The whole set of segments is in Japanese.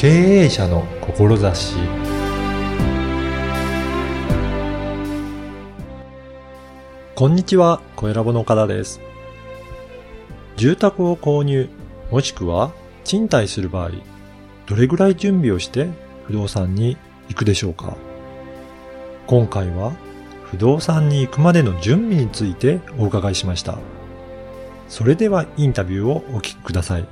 経営者の志こんにちは、小ラボの岡田です。住宅を購入、もしくは賃貸する場合、どれぐらい準備をして不動産に行くでしょうか？今回は不動産に行くまでの準備についてお伺いしました。それではインタビューをお聞きください。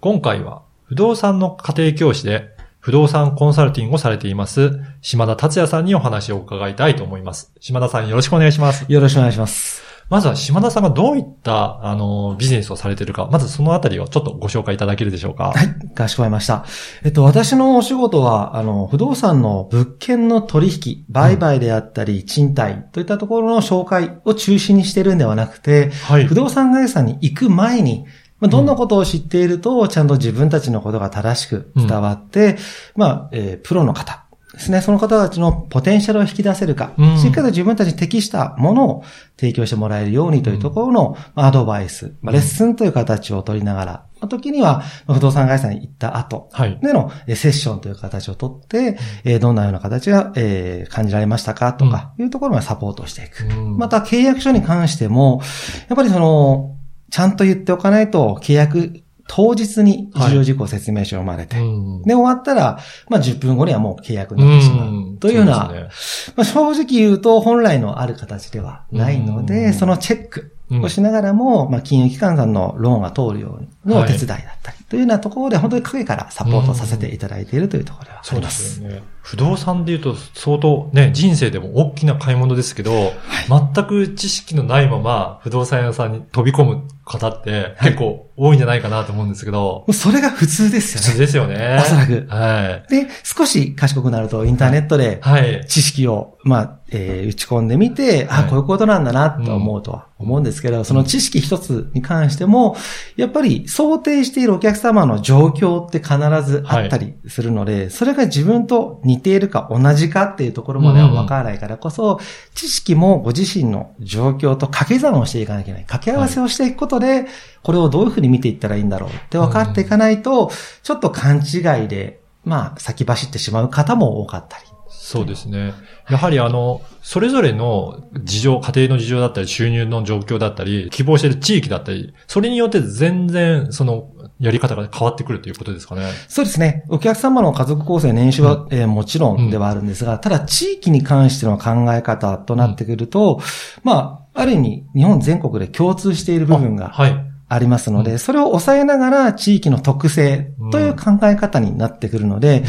今回は不動産の家庭教師で不動産コンサルティングをされています島田達也さんにお話を伺いたいと思います。島田さんよろしくお願いします。よろしくお願いします。まずは島田さんがどういったあのビジネスをされているか、まずそのあたりをちょっとご紹介いただけるでしょうか。はい、かしこまりました。えっと、私のお仕事は、あの、不動産の物件の取引、売買であったり、賃貸といったところの紹介を中心にしてるんではなくて、はい不。動産会社に行く前に、まあ、どんなことを知っていると、ちゃんと自分たちのことが正しく伝わって、まあ、えープロの方ですね、その方たちのポテンシャルを引き出せるか、うん。しっかりと自分たちに適したものを提供してもらえるようにというところの、まあアドバイス、まあ、レッスンという形を取りながら、まあ、時には、まあ不動産会社に行った後、はい。でのえーセッションという形をとって、えーどんなような形が、えー感じられましたかとか、いうところまでサポートしていく。うん。また契約書に関しても、やっぱりその、ちゃんと言っておかないと、契約当日に重要事項説明書を読まれて、うん。で、終わったら、まあ、10分後にはもう契約になってしまう。ん。というような、そですね。まあ、正直言うと、本来のある形ではないのうん。で、そのチェック。うんをしながらも、まあ、金融機関さんのローンが通るようにのお手伝いだったり、というようなところで、本当に影からサポートさせていただいているというところではあそうでります。すよね。不動産で言うと相当ね、人生でも大きな買い物ですけど、全く知識のないまま不動産屋さんに飛び込む方って結構多いんじゃないかなと思うんですけど、もうそれが普通ですよね。普通ですよね。おそらくはい。で、少し賢くなると、インターネットではい。知識を、まあ、えー打ち込んでみて、あ、はいこういうことなんだなと思うとは思うんですけど、その知識一つに関しても、やっぱり想定しているお客様の状況って必ずあったりするので、それが自分と似ているか同じかっていうところまではわからないからこそ、知識もご自身の状況と掛け算をしていかなきゃいけない。掛け合わせをしていくことで、これをどういうふうに見ていったらいいんだろうって分かっていかないと、ちょっと勘違いで、まあ、先走ってしまう方も多かったり。そうですね。やはりあの、それぞれの事情、家庭の事情だったり、収入の状況だったり、希望している地域だったり、それによって全然、その、やり方が変わってくるということですかね。そうですね。お客様の家族構成、年収は、えーもちろんではあるんですが、ただ地域に関しての考え方となってくると、まあ、ある意味、日本全国で共通している部分があはい。ありますので、うそれを抑えながら地域の特性という考え方になってくるので、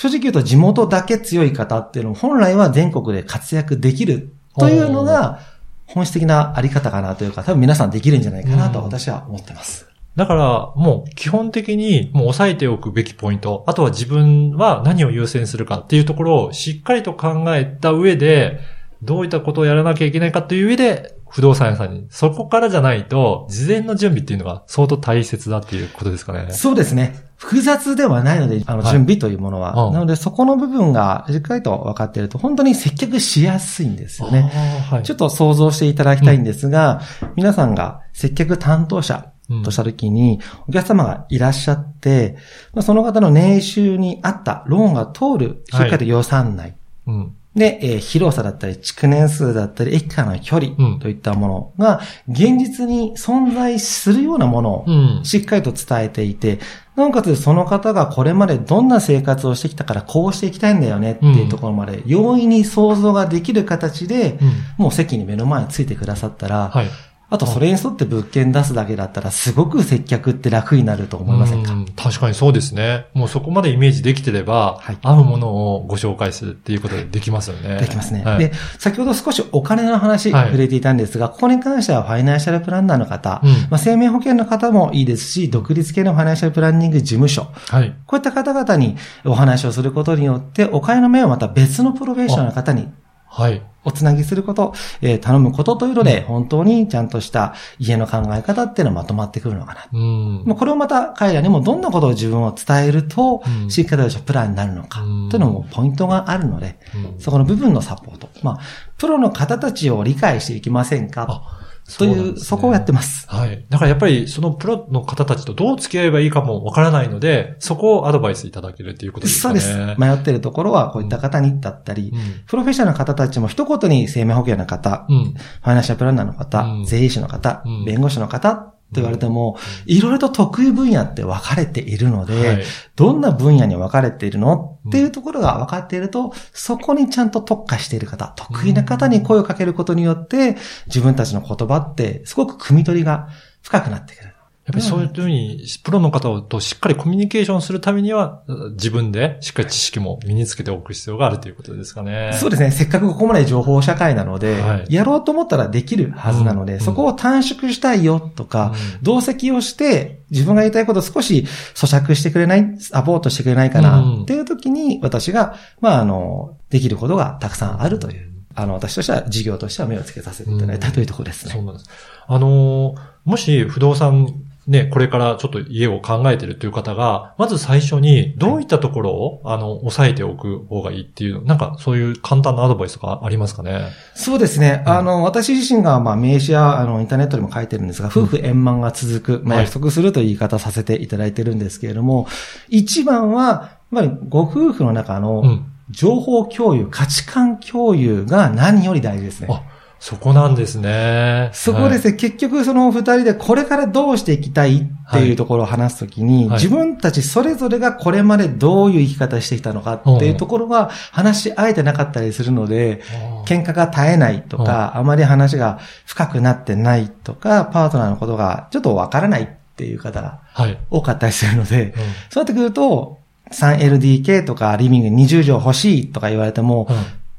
正直言うと地元だけ強い方っていうのも本来は全国で活躍できるというのが本質的なあり方かなというか、多分皆さんできるんじゃないかなとうん私は思ってます。だから、もう基本的にもう押さえておくべきポイント、あとは自分は何を優先するかっていうところをしっかりと考えた上で、どういったことをやらなきゃいけないかという上で、不動産屋さんに、そこからじゃないと、事前の準備っていうのが相当大切だっていうことですかね。そうですね。複雑ではないので、あの、はい準備というものは。うんなので、そこの部分がしっかりと分かっていると、本当に接客しやすいんですよね。はい。ちょっと想像していただきたいんですが、皆さんが接客担当者うんとしたときに、お客様がいらっしゃって、まあその方の年収に合ったローンが通る、しっかりと予算内。うん。で、えー広さだったり、築年数だったり、駅からの距離うんといったものが、現実に存在するようなものをうん。しっかりと伝えていて、なおかつその方がこれまでどんな生活をしてきたからこうしていきたいんだよねっていうところまで、容易に想像ができる形で、うん。もう席に目の前についてくださったら、はい。あとそれに沿って物件出すだけだったら、すごく接客って楽になると思いませんか？うん確かにそうですね。もうそこまでイメージできてれば、はい合うものをご紹介するっていうことでできますよね。できますね。はいで、先ほど少しお金の話はい触れていたんですが、ここに関してはファイナンシャルプランナーの方、うんまあ、生命保険の方もいいですし、独立系のファイナンシャルプランニング事務所、はい。こういった方々にお話をすることによって、お金の面をまた別のプロフェッショナルの方にはい。おつなぎすること、えー頼むことというので、本当にちゃんとした家の考え方っていうのがまとまってくるのかな。うん。もうこれをまた彼らにもどんなことを自分を伝えるとう、んしっかりとしたプランになるのか、うんというのもポイントがあるので、うんそこの部分のサポート。まあ、プロの方たちを理解していきませんか？あという、そこをやってます。はい。だからやっぱりそのプロの方たちとどう付き合えばいいかもわからないので、そこをアドバイスいただけるということですかね。そうです。迷ってるところはこういった方にだったり、うん。プロフェッショナルの方たちも一言に生命保険の方、うん。ファイナンシャルプランナーの方、うん税理士の方、うん弁護士の方と言われても、いろいろと得意分野って分かれているので、はい。どんな分野に分かれているのっていうところが分かっていると、そこにちゃんと特化している方、得意な方に声をかけることによって、自分たちの言葉ってすごく汲み取りが深くなってくる。やっぱりそういうふうに、プロの方としっかりコミュニケーションするためには、自分でしっかり知識も身につけておく必要があるということですかね。そうですね。せっかくここまで情報社会なので、はいやろうと思ったらできるはずなので、うんそこを短縮したいよとか、うん同席をして、自分が言いたいことを少し咀嚼してくれない、サポートしてくれないかな、うんっていう時に、私が、まあ、あの、できることがたくさんあるという、あの、私としては、事業としては目をつけさせていただいたというところですね。そうなんです。あのーもし不動産ね、これからちょっと家を考えてるという方が、まず最初にどういったところを、あの、押さえておく方がいいっていう、なんかそういう簡単なアドバイスがありますかね？そうですね。うんあの、私自身が、まあ、名刺や、あの、インターネットでも書いてるんですが、夫婦円満が続く、まあ、はい約束するという言い方させていただいてるんですけれども、一番は、やっぱりご夫婦の中のうん。情報共有、価値観共有が何より大事ですね。あ、そこなんですね。そこですね、結局その二人でこれからどうしていきたいっていうところを話すときに、はい。自分たちそれぞれがこれまでどういう生き方してきたのかっていうところは話し合えてなかったりするので、はい。喧嘩が絶えないとか、あまり話が深くなってないとか、パートナーのことがちょっとわからないっていう方がはい。多かったりするので、うん。そうなってくると、3LDK とかリビング20畳欲しいとか言われても、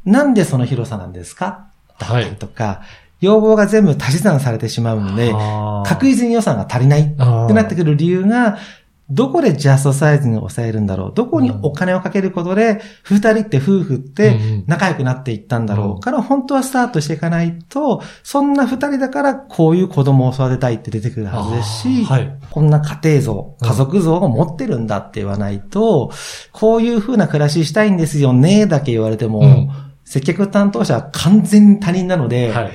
うん。なんでその広さなんですかだったはいりとか、要望が全部足し算されてしまうので、確実に予算が足りないってなってくる理由が、どこでジャストサイズに抑えるんだろうどこにお金をかけることで、二人って夫婦ってうん仲良くなっていったんだろうから、本当はスタートしていかないと、そんな二人だからこういう子供を育てたいって出てくるはずですし、はい。こんな家庭像、家族像を持ってるんだって言わないと、こういう風な暮らししたいんですよね、だけ言われても、うん接客担当者は完全に他人なので、はい。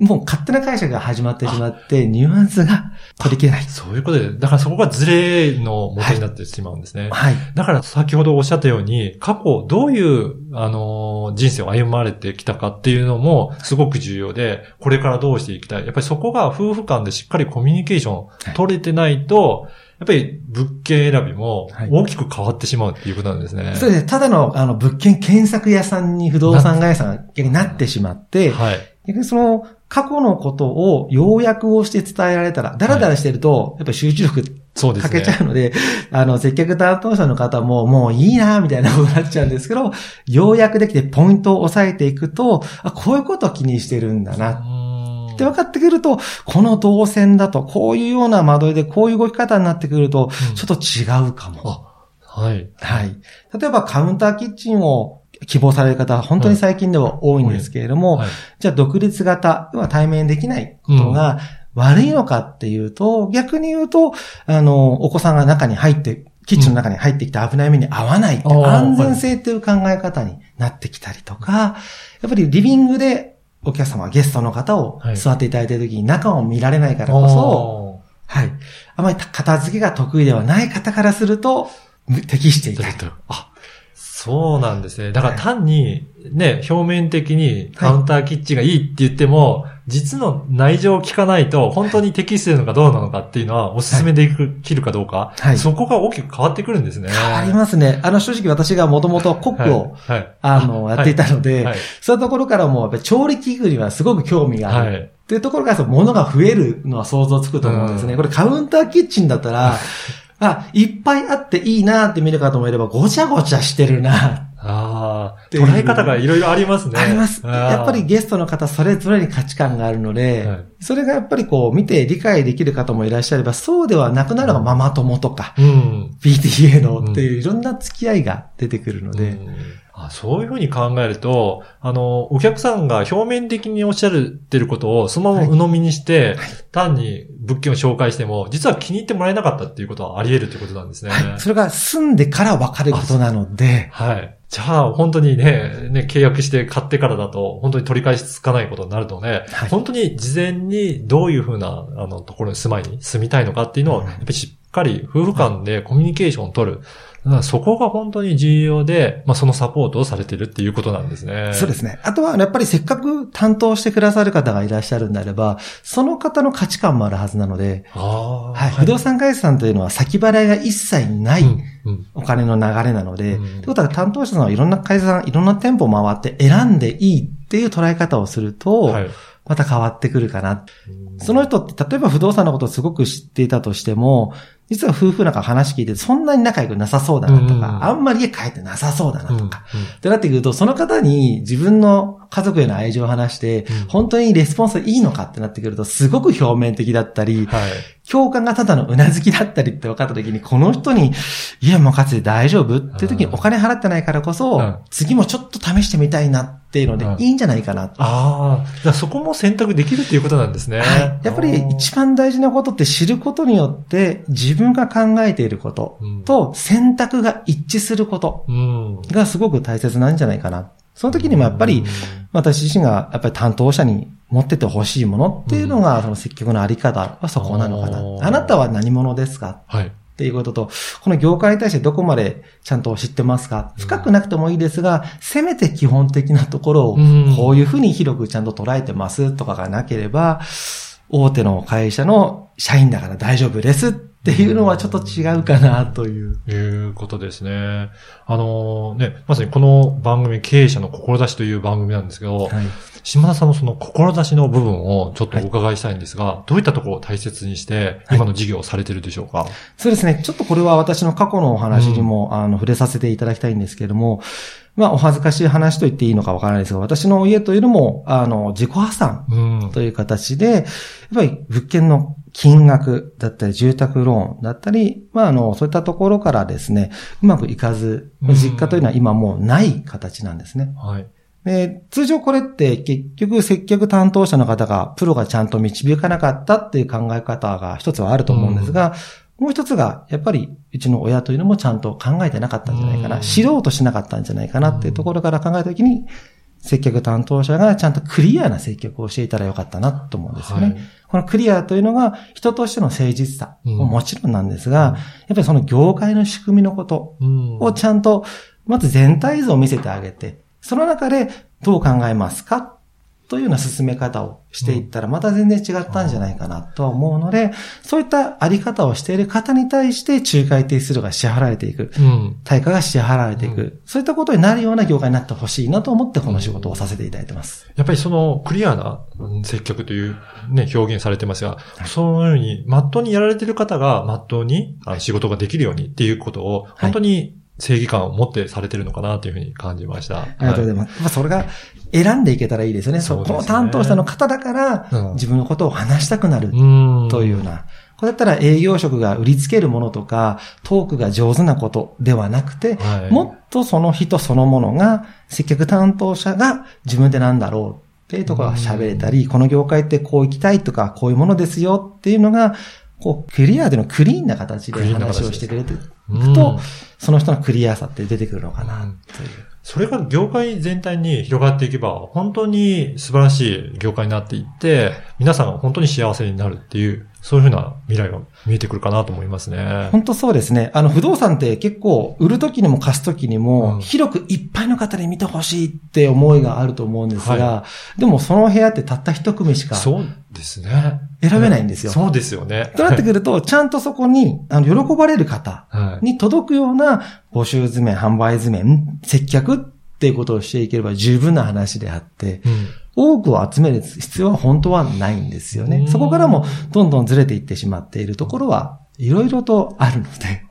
もう勝手な解釈が始まってしまって、ニュアンスが取り切れない。そういうことで、だからそこがズレの元になってしまうんですね。はい。だから先ほどおっしゃったように、過去どういう、あのー人生を歩まれてきたかっていうのもすごく重要で、これからどうしていきたい。やっぱりそこが夫婦間でしっかりコミュニケーション取れてないと、やっぱり物件選びもはい大きく変わってしまうっていうことなんですね。そうですね。ただの、あの、物件検索屋さんに不動産会社が逆になってしまって、はい。逆にその、過去のことを要約をして伝えられたら、だらだらしてると、やっぱり集中力かそうですね。けちゃうので、あの、接客担当者の方も、もういいな、みたいなことになっちゃうんですけど、ようやくできてポイントを押さえていくと、あ、こういうことを気にしてるんだな。って分かってくると、この動線だと、こういうような窓で、こういう動き方になってくると、うんちょっと違うかも。あ、はい。はい。例えば、カウンターキッチンを希望される方は本当に最近では多いんですけれども、はい。じゃあ独立型、要は対面できないことが悪いのかっていうと、逆に言うと、あの、お子さんが中に入って、キッチンの中に入ってきて危ない目に遭わないって、安全性っていう考え方になってきたりとか、やっぱりリビングでお客様、ゲストの方をはい座っていただいている時に中を見られないからこそ、おはい。あまり片付けが得意ではない方からすると、適していたい。あ、そうなんですね。だから単に、ね、表面的にカウンターキッチンがいいって言っても、実の内情を聞かないと、本当に適してるのかどうなのかっていうのは、おすすめできるかどうか、はいそこが大きく変わってくるんですね。変わりますね。あの、正直私がもともとコックを、はい、はい。あの、やっていたので、はい。そういうところからも、やっぱり調理器具にはすごく興味がある。はい。っていうところから、その物が増えるのは想像つくと思うんですね。うんこれカウンターキッチンだったら、あ、いっぱいあっていいなって見る方もいれば、ごちゃごちゃしてるな、ああ、捉え方がいろいろありますね。あります。やっぱり、ゲストの方それぞれに価値観があるので、はいそれがやっぱりこう見て理解できる方もいらっしゃれば、そうではなくなるのがママ友とか、うん。PTA のっていういろんな付き合いが出てくるので、うんあそういうふうに考えると、あの、お客さんが表面的におっしゃってることをそのまま鵜呑みにして、単に物件を紹介しても、実は気に入ってもらえなかったっていうことはあり得るということなんですね。はい。それが住んでから分かることなので、はい。じゃあ、本当にね、ね、契約して買ってからだと、本当に取り返しつかないことになるとね、はい本当に事前にどういうふうな、あの、ところに住まいに住みたいのかっていうのを、うんやっぱりしっかり夫婦間でコミュニケーションを取る。だからそこが本当に重要で、まあ、そのサポートをされてるっていうことなんですね。そうですね。あとは、やっぱりせっかく担当してくださる方がいらっしゃるんであれば、その方の価値観もあるはずなので。はい、不動産会社さんというのは先払いが一切ないうんうんお金の流れなので、うんということは担当者さんはいろんな会社さん、いろんな店舗回って選んでいいっていう捉え方をすると、はい。また変わってくるかな。うんその人って、例えば不動産のことをすごく知っていたとしても、実は夫婦なんか話聞いてそんなに仲良くなさそうだなとか、うん。あんまり家帰ってなさそうだなうん。とか、ってなってくると、その方に自分の家族への愛情を話して、うん本当にレスポンスいいのかってなってくると、すごく表面的だったり、はい。共感がただのうなずきだったりって分かった時に、この人に、いや、もうかつて大丈夫って時にうんお金払ってないからこそ、うん次もちょっと試してみたいなっていうのでう、んいいんじゃないかな。ああ、じゃあそこも選択できるっていうことなんですね。はい。やっぱり一番大事なことって知ることによって、自分が考えていることと選択が一致することうん、がすごく大切なんじゃないかな。その時にもやっぱり、私自身がやっぱり担当者に持っててほしいものっていうのが、その積極のあり方はそこなのかな。あ。なたは何者ですか？はい。っていうことと、この業界に対してどこまでちゃんと知ってますか？深くなくてもいいですが、せめて基本的なところをうん、こういうふうに広くちゃんと捉えてますとかがなければ、大手の会社の社員だから大丈夫ですっていうのはちょっと違うかなという。いうことですね。あのね、まさにこの番組、経営者の志という番組なんですけど、はい。島田さんのその志の部分をちょっとお伺いしたいんですが、どういったところを大切にして、はい今の事業をされてるでしょうか、そうですね。ちょっとこれは私の過去のお話にも、あの、触れさせていただきたいんですけれども、まあ、お恥ずかしい話と言っていいのかわからないですが、私の家というのも、あの、自己破産うん。という形で、やっぱり物件の金額だったり、住宅ローンだったり、まあ、あの、そういったところからですね、うまくいかず、うん実家というのは今もうない形なんですね。はい。で、通常これって結局接客担当者の方が、プロがちゃんと導かなかったっていう考え方が一つはあると思うんですが、もう一つが、やっぱり、うちの親というのもちゃんと考えてなかったんじゃないかな、うん。知ろうとしなかったんじゃないかなっていうところから考えたときに、接客担当者がちゃんとクリアな接客をしていたらよかったなと思うんですよね。はい。このクリアというのが人としての誠実さうんももちろんなんですが、やっぱりその業界の仕組みのことうん。をちゃんと、まず全体像を見せてあげて、その中でどう考えますかというような進め方をしていったら、また全然違ったんじゃないかなとは思うので、そういったあり方をしている方に対して仲介手数料が支払われていく。うん。対価が支払われていく、うそういったことになるような業界になってほしいなと思ってこの仕事をさせていただいてます。やっぱりそのクリアなうん接客というね、表現されてますが、そのように、まっとうにやられてる方が、まっとうにあ仕事ができるようにっていうことを、本当に正義感を持ってされてるのかなというふうに感じました。ありがとうございます。まあ、それが選んでいけたらいいですよね。そねこの担当者の方だから、うん自分のことを話したくなるうん。というような。これだったら営業職が売りつけるものとか、トークが上手なことではなくて、はいもっとその人そのものが、接客担当者が自分でなんだろうっていうところが喋れたり、この業界ってこう行きたいとか、こういうものですよっていうのが、こう、クリアでのクリーンな形で話をしてくれてくと、その人のクリアさって出てくるのかな、という。それが業界全体に広がっていけば、本当に素晴らしい業界になっていって、皆さんが本当に幸せになるっていう、そういうふうな未来が見えてくるかなと思いますね。本当そうですね。あの、不動産って結構、売るときにも貸すときにうんも、広くいっぱいの方に見てほしいって思いがあると思うんですが、はでもその部屋ってたった一組しかですね。選べないんですよ。そうですよね。となってくると、ちゃんとそこに、あの、喜ばれる方はい。に届くような募集図面、販売図面、接客っていうことをしていければ十分な話であって、うん多くを集める必要は本当はないんですようん。ねそこからもどんどんずれていってしまっているところはいろいろとあるので、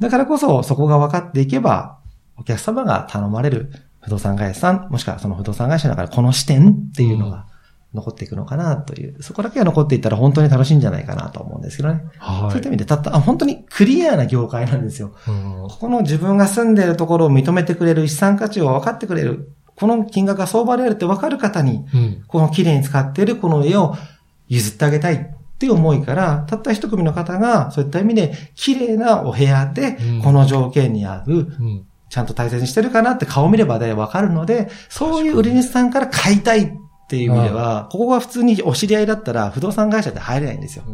だからこそそこが分かっていけば、お客様が頼まれる不動産会社さん、もしくはその不動産会社の中でこの視点っていうのが残っていくのかなという、そこだけが残っていったら本当に楽しいんじゃないかなと思うんですけどね。はい。そういった意味で、たった、あ、本当にクリアな業界なんですよ。うんここの自分が住んでいるところを認めてくれる資産価値を分かってくれる、この金額が相場であるって分かる方に、うん。この綺麗に使っているこの家を譲ってあげたいっていう思いから、たった一組の方が、そういった意味で、綺麗なお部屋でうん、この条件に合ううん。ちゃんと大切にしてるかなって顔見ればでわかるので、そういう売り主さんから買いたいっていう意味では、ここが普通にお知り合いだったら不動産会社って入れないんですよ。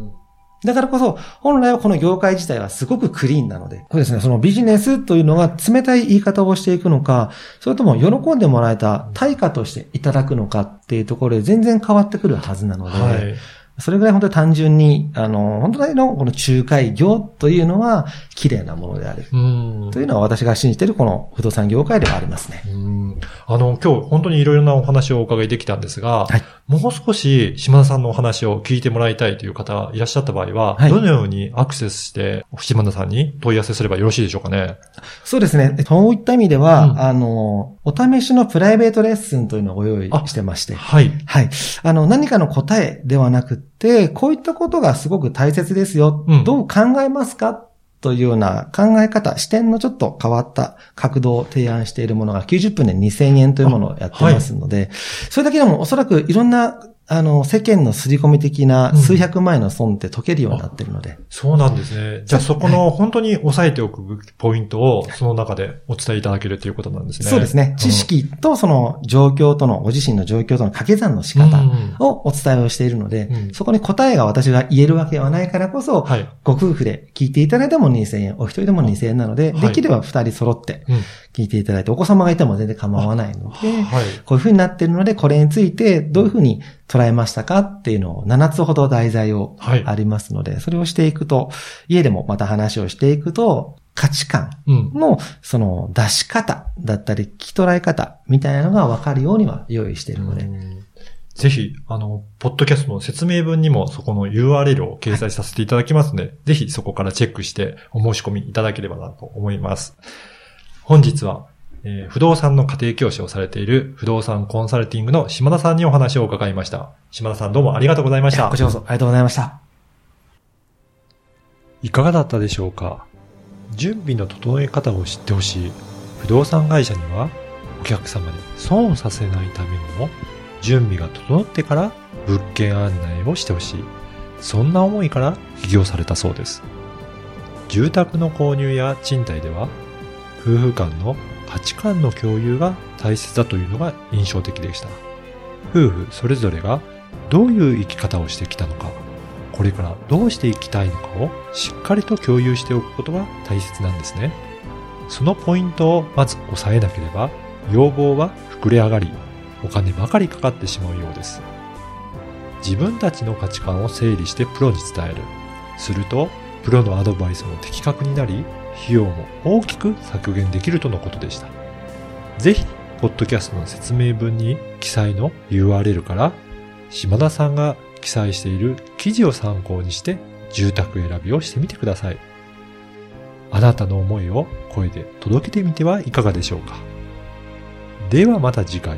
だからこそ、本来はこの業界自体はすごくクリーンなので。そうですね。そのビジネスというのが冷たい言い方をしていくのか、それとも喜んでもらえた対価としていただくのかっていうところで全然変わってくるはずなので、はいそれぐらい本当に単純に、あの、本当にのこの仲介業というのは綺麗なものである。というのは私が信じているこの不動産業界ではありますね。あの、今日本当にいろいろなお話をお伺いできたんですが、はい、もう少し島田さんのお話を聞いてもらいたいという方いらっしゃった場合は、はい、どのようにアクセスして島田さんに問い合わせすればよろしいでしょうかね。そうですね。そういった意味では、うん、あの、お試しのプライベートレッスンというのをご用意してまして。はい。はい。あの、何かの答えではなくて、こういったことがすごく大切ですよ。うん、どう考えますかというような考え方、視点のちょっと変わった角度を提案しているものが90分で2000円というものをやってますので、はい、それだけでもおそらくいろんなあの、世間の刷り込み的な数百万円の損って解けるようになってるので。うん、そうなんですね。じゃあそこの本当に押さえておくポイントをその中でお伝えいただけるということなんですね。そうですね。知識とその状況との、ご自身の状況との掛け算の仕方をお伝えをしているので、うん、そこに答えが私が言えるわけはないからこそ、はい、ご夫婦で聞いていただいても2000円、お一人でも2000円なので、できれば二人揃って聞いていただいて、お子様がいても全然構わないので、はい、こういうふうになっているので、これについてどういうふうに捉えましたか？っていうのを7つほど題材をありますので、はい、それをしていくと、家でもまた話をしていくと、価値観のその出し方だったり、聞き捉え方みたいなのが分かるようには用意しているので、ぜひ、あの、ポッドキャストの説明文にもそこの URL を掲載させていただきますので、はい、ぜひそこからチェックしてお申し込みいただければなと思います。本日はえー、不動産の家庭教師をされている不動産コンサルティングの島田さんにお話を伺いました。島田さんどうもありがとうございました。こちらこそありがとうございました。いかがだったでしょうか？準備の整え方を知ってほしい。不動産会社にはお客様に損をさせないためにも準備が整ってから物件案内をしてほしい。そんな思いから起業されたそうです。住宅の購入や賃貸では夫婦間の価値観の共有が大切だというのが印象的でした。夫婦それぞれがどういう生き方をしてきたのか、これからどうしていきたいのかをしっかりと共有しておくことが大切なんですね。そのポイントをまず押さえなければ、要望は膨れ上がり、お金ばかりかかってしまうようです。自分たちの価値観を整理してプロに伝える。すると、プロのアドバイスも的確になり、費用も大きく削減できるとのことでした。ぜひ、ポッドキャストの説明文に記載の URL から、島田さんが記載している記事を参考にして住宅選びをしてみてください。あなたの思いを声で届けてみてはいかがでしょうか。ではまた次回。